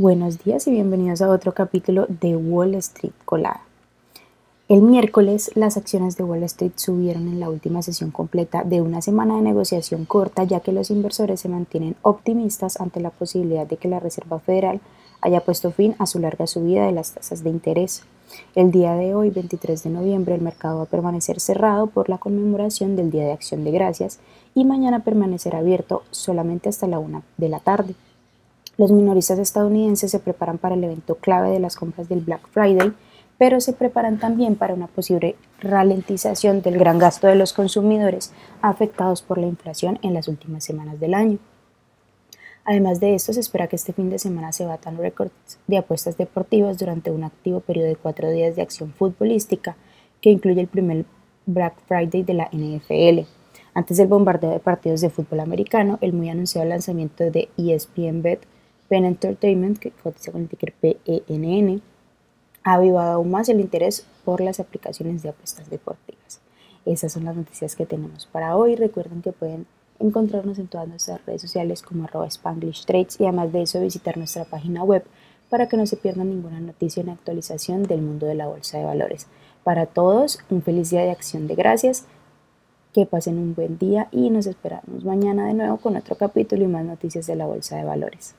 Buenos días y bienvenidos a otro capítulo de Wall Street Colada. El miércoles las acciones de Wall Street subieron en la última sesión completa de una semana de negociación corta ya que los inversores se mantienen optimistas ante la posibilidad de que la Reserva Federal haya puesto fin a su larga subida de las tasas de interés. El día de hoy, 23 de noviembre, el mercado va a permanecer cerrado por la conmemoración del Día de Acción de Gracias y mañana permanecerá abierto solamente hasta la una de la tarde. Los minoristas estadounidenses se preparan para el evento clave de las compras del Black Friday, pero se preparan también para una posible ralentización del gran gasto de los consumidores afectados por la inflación en las últimas semanas del año. Además de esto, se espera que este fin de semana se batan récords de apuestas deportivas durante un activo periodo de cuatro días de acción futbolística que incluye el primer Black Friday de la NFL. Antes del bombardeo de partidos de fútbol americano, el muy anunciado lanzamiento de ESPN Bet Penn Entertainment, que cotiza con el ticker PENN, ha avivado aún más el interés por las aplicaciones de apuestas deportivas. Esas son las noticias que tenemos para hoy. Recuerden que pueden encontrarnos en todas nuestras redes sociales como arroba Spanglish Trades y además de eso visitar nuestra página web para que no se pierdan ninguna noticia ni actualización del mundo de la bolsa de valores. Para todos, un feliz día de acción de gracias, que pasen un buen día y nos esperamos mañana de nuevo con otro capítulo y más noticias de la bolsa de valores.